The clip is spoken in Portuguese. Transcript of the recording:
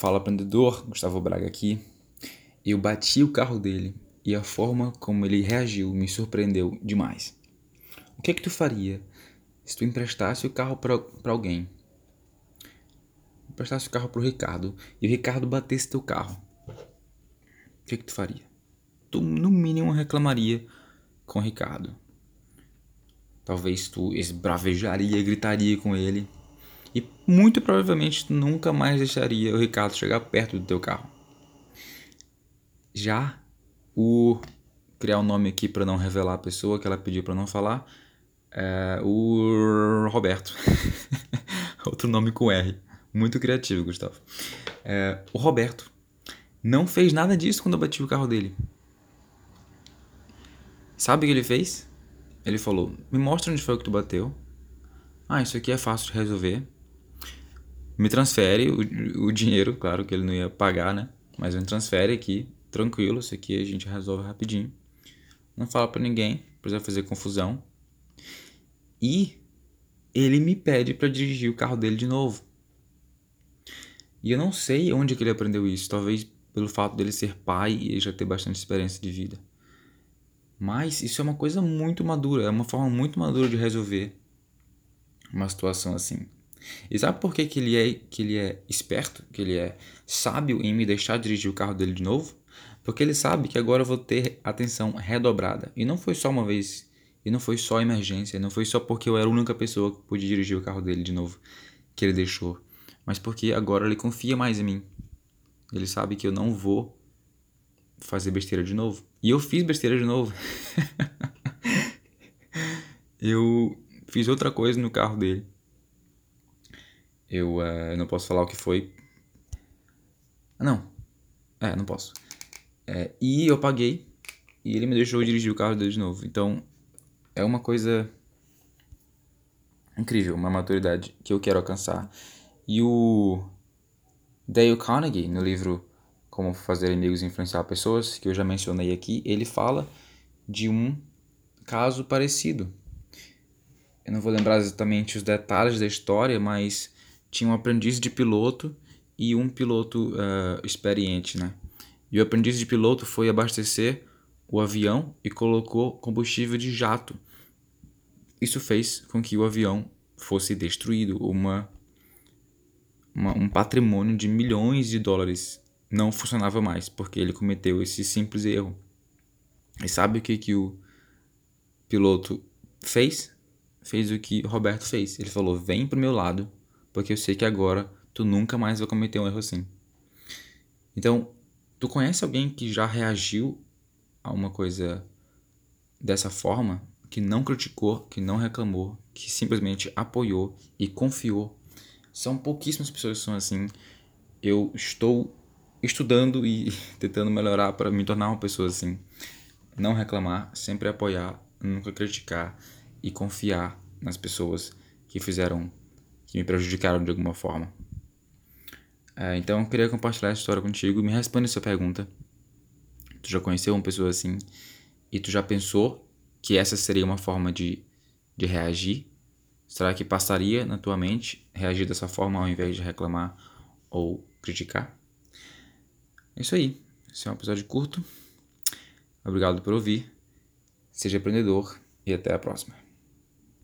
Fala aprendedor, Gustavo Braga aqui. Eu bati o carro dele e a forma como ele reagiu me surpreendeu demais. O que é que tu faria se tu emprestasse o carro para alguém? Emprestasse o carro pro Ricardo e o Ricardo batesse teu carro. O que é que tu faria? Tu no mínimo reclamaria com o Ricardo. Talvez tu esbravejaria, gritaria com ele e muito provavelmente nunca mais deixaria o Ricardo chegar perto do teu carro. Já o criar um nome aqui para não revelar a pessoa que ela pediu para não falar, é o Roberto. Outro nome com R. Muito criativo, Gustavo. É, o Roberto não fez nada disso quando eu bati o carro dele. Sabe o que ele fez? Ele falou: Me mostra onde foi que tu bateu. Ah, isso aqui é fácil de resolver me transfere o, o dinheiro, claro que ele não ia pagar, né? Mas me transfere aqui, tranquilo, isso aqui a gente resolve rapidinho. Não fala para ninguém, precisa fazer confusão. E ele me pede para dirigir o carro dele de novo. E eu não sei onde que ele aprendeu isso, talvez pelo fato dele ser pai e já ter bastante experiência de vida. Mas isso é uma coisa muito madura, é uma forma muito madura de resolver uma situação assim. E sabe por que, que, ele é, que ele é esperto, que ele é sábio em me deixar dirigir o carro dele de novo? Porque ele sabe que agora eu vou ter atenção redobrada. E não foi só uma vez, e não foi só emergência, não foi só porque eu era a única pessoa que podia dirigir o carro dele de novo que ele deixou, mas porque agora ele confia mais em mim. Ele sabe que eu não vou fazer besteira de novo. E eu fiz besteira de novo. eu fiz outra coisa no carro dele eu uh, não posso falar o que foi. Ah, não. É, não posso. É, e eu paguei e ele me deixou dirigir o carro dele de novo. Então, é uma coisa incrível, uma maturidade que eu quero alcançar. E o Dale Carnegie, no livro Como Fazer Amigos e Influenciar Pessoas, que eu já mencionei aqui, ele fala de um caso parecido. Eu não vou lembrar exatamente os detalhes da história, mas tinha um aprendiz de piloto e um piloto uh, experiente, né? E o aprendiz de piloto foi abastecer o avião e colocou combustível de jato. Isso fez com que o avião fosse destruído, uma, uma, um patrimônio de milhões de dólares não funcionava mais porque ele cometeu esse simples erro. E sabe o que, que o piloto fez? Fez o que Roberto fez. Ele falou: Vem pro meu lado porque eu sei que agora tu nunca mais vai cometer um erro assim. Então, tu conhece alguém que já reagiu a uma coisa dessa forma, que não criticou, que não reclamou, que simplesmente apoiou e confiou? São pouquíssimas pessoas que são assim. Eu estou estudando e tentando melhorar para me tornar uma pessoa assim. Não reclamar, sempre apoiar, nunca criticar e confiar nas pessoas que fizeram que me prejudicaram de alguma forma. É, então eu queria compartilhar essa história contigo. Me responde essa pergunta. Tu já conheceu uma pessoa assim? E tu já pensou que essa seria uma forma de, de reagir? Será que passaria na tua mente reagir dessa forma ao invés de reclamar ou criticar? É isso aí. Esse é um episódio curto. Obrigado por ouvir. Seja aprendedor e até a próxima.